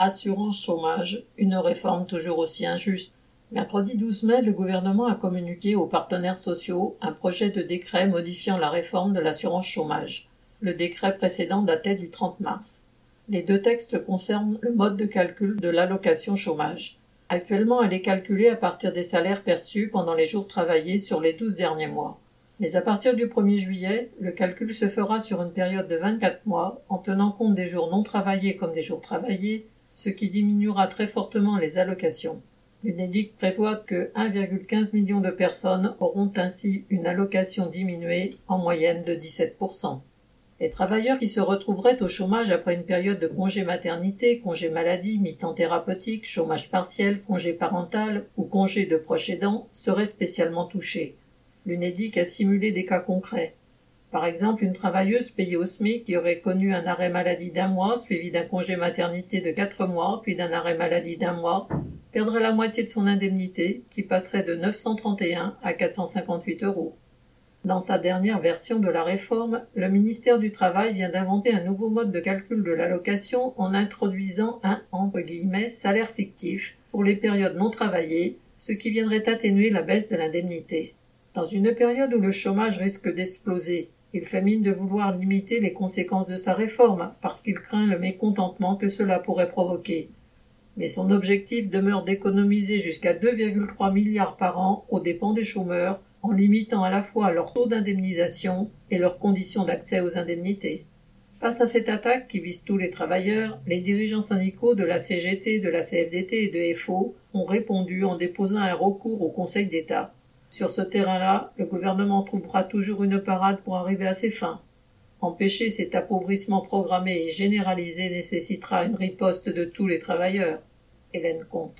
Assurance chômage, une réforme toujours aussi injuste. Mercredi 12 mai, le gouvernement a communiqué aux partenaires sociaux un projet de décret modifiant la réforme de l'assurance chômage. Le décret précédent datait du 30 mars. Les deux textes concernent le mode de calcul de l'allocation chômage. Actuellement, elle est calculée à partir des salaires perçus pendant les jours travaillés sur les 12 derniers mois. Mais à partir du 1er juillet, le calcul se fera sur une période de 24 mois en tenant compte des jours non travaillés comme des jours travaillés, ce qui diminuera très fortement les allocations. L'UNEDIC prévoit que 1,15 million de personnes auront ainsi une allocation diminuée en moyenne de 17%. Les travailleurs qui se retrouveraient au chômage après une période de congé maternité, congé maladie, mi-temps thérapeutique, chômage partiel, congé parental ou congé de proche aidant seraient spécialement touchés. L'UNEDIC a simulé des cas concrets. Par exemple, une travailleuse payée au SMIC qui aurait connu un arrêt maladie d'un mois, suivi d'un congé maternité de quatre mois, puis d'un arrêt maladie d'un mois, perdrait la moitié de son indemnité, qui passerait de 931 à 458 euros. Dans sa dernière version de la réforme, le ministère du Travail vient d'inventer un nouveau mode de calcul de l'allocation en introduisant un salaire fictif pour les périodes non travaillées, ce qui viendrait atténuer la baisse de l'indemnité. Dans une période où le chômage risque d'exploser, il fait de vouloir limiter les conséquences de sa réforme, parce qu'il craint le mécontentement que cela pourrait provoquer. Mais son objectif demeure d'économiser jusqu'à 2,3 milliards par an aux dépens des chômeurs, en limitant à la fois leur taux d'indemnisation et leurs conditions d'accès aux indemnités. Face à cette attaque qui vise tous les travailleurs, les dirigeants syndicaux de la CGT, de la CFDT et de FO ont répondu en déposant un recours au Conseil d'État. Sur ce terrain-là, le gouvernement trouvera toujours une parade pour arriver à ses fins. Empêcher cet appauvrissement programmé et généralisé nécessitera une riposte de tous les travailleurs. Hélène Comte.